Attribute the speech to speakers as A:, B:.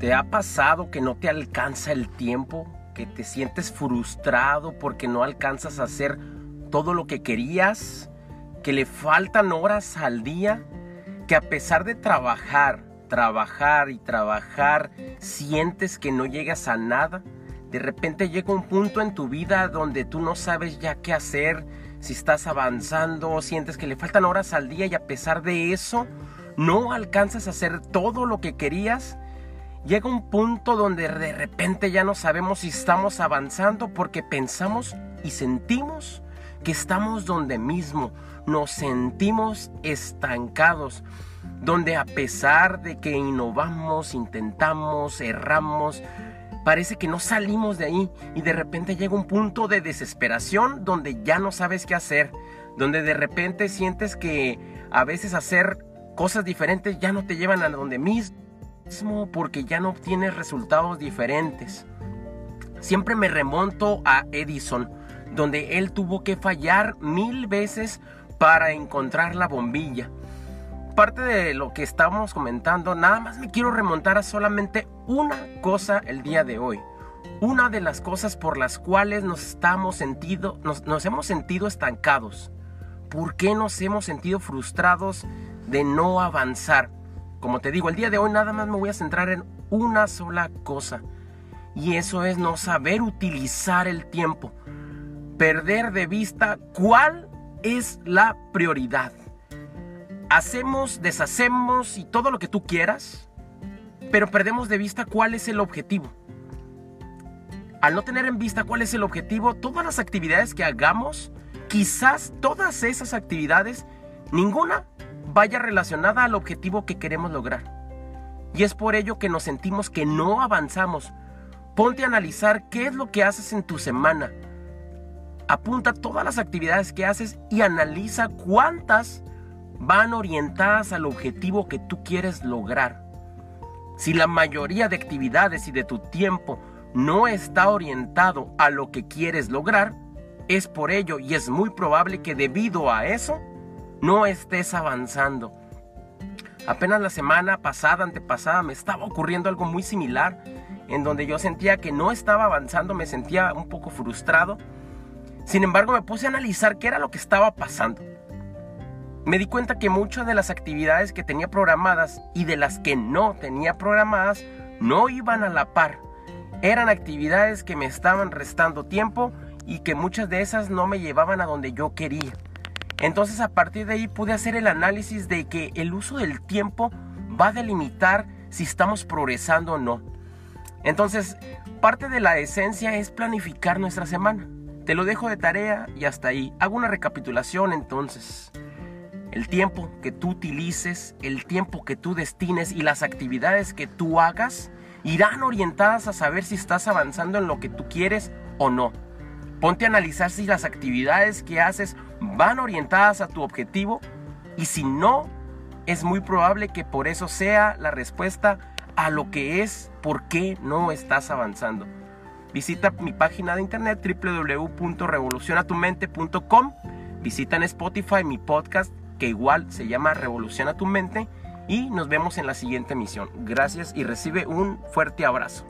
A: ¿Te ha pasado que no te alcanza el tiempo? ¿Que te sientes frustrado porque no alcanzas a hacer todo lo que querías? ¿Que le faltan horas al día? ¿Que a pesar de trabajar, trabajar y trabajar, sientes que no llegas a nada? De repente llega un punto en tu vida donde tú no sabes ya qué hacer, si estás avanzando, sientes que le faltan horas al día y a pesar de eso, no alcanzas a hacer todo lo que querías llega un punto donde de repente ya no sabemos si estamos avanzando porque pensamos y sentimos que estamos donde mismo, nos sentimos estancados, donde a pesar de que innovamos, intentamos, erramos, parece que no salimos de ahí y de repente llega un punto de desesperación donde ya no sabes qué hacer, donde de repente sientes que a veces hacer cosas diferentes ya no te llevan a donde mismo porque ya no obtienes resultados diferentes. Siempre me remonto a Edison, donde él tuvo que fallar mil veces para encontrar la bombilla. Parte de lo que estamos comentando, nada más me quiero remontar a solamente una cosa el día de hoy. Una de las cosas por las cuales nos, estamos sentido, nos, nos hemos sentido estancados. ¿Por qué nos hemos sentido frustrados de no avanzar? Como te digo, el día de hoy nada más me voy a centrar en una sola cosa. Y eso es no saber utilizar el tiempo. Perder de vista cuál es la prioridad. Hacemos, deshacemos y todo lo que tú quieras, pero perdemos de vista cuál es el objetivo. Al no tener en vista cuál es el objetivo, todas las actividades que hagamos, quizás todas esas actividades, ninguna vaya relacionada al objetivo que queremos lograr. Y es por ello que nos sentimos que no avanzamos. Ponte a analizar qué es lo que haces en tu semana. Apunta todas las actividades que haces y analiza cuántas van orientadas al objetivo que tú quieres lograr. Si la mayoría de actividades y de tu tiempo no está orientado a lo que quieres lograr, es por ello y es muy probable que debido a eso no estés avanzando. Apenas la semana pasada, antepasada, me estaba ocurriendo algo muy similar, en donde yo sentía que no estaba avanzando, me sentía un poco frustrado. Sin embargo, me puse a analizar qué era lo que estaba pasando. Me di cuenta que muchas de las actividades que tenía programadas y de las que no tenía programadas no iban a la par. Eran actividades que me estaban restando tiempo y que muchas de esas no me llevaban a donde yo quería. Entonces a partir de ahí pude hacer el análisis de que el uso del tiempo va a delimitar si estamos progresando o no. Entonces, parte de la esencia es planificar nuestra semana. Te lo dejo de tarea y hasta ahí. Hago una recapitulación entonces. El tiempo que tú utilices, el tiempo que tú destines y las actividades que tú hagas irán orientadas a saber si estás avanzando en lo que tú quieres o no. Ponte a analizar si las actividades que haces van orientadas a tu objetivo y si no, es muy probable que por eso sea la respuesta a lo que es por qué no estás avanzando. Visita mi página de internet www.revolucionatumente.com. Visita en Spotify mi podcast que igual se llama Revoluciona tu mente y nos vemos en la siguiente emisión. Gracias y recibe un fuerte abrazo.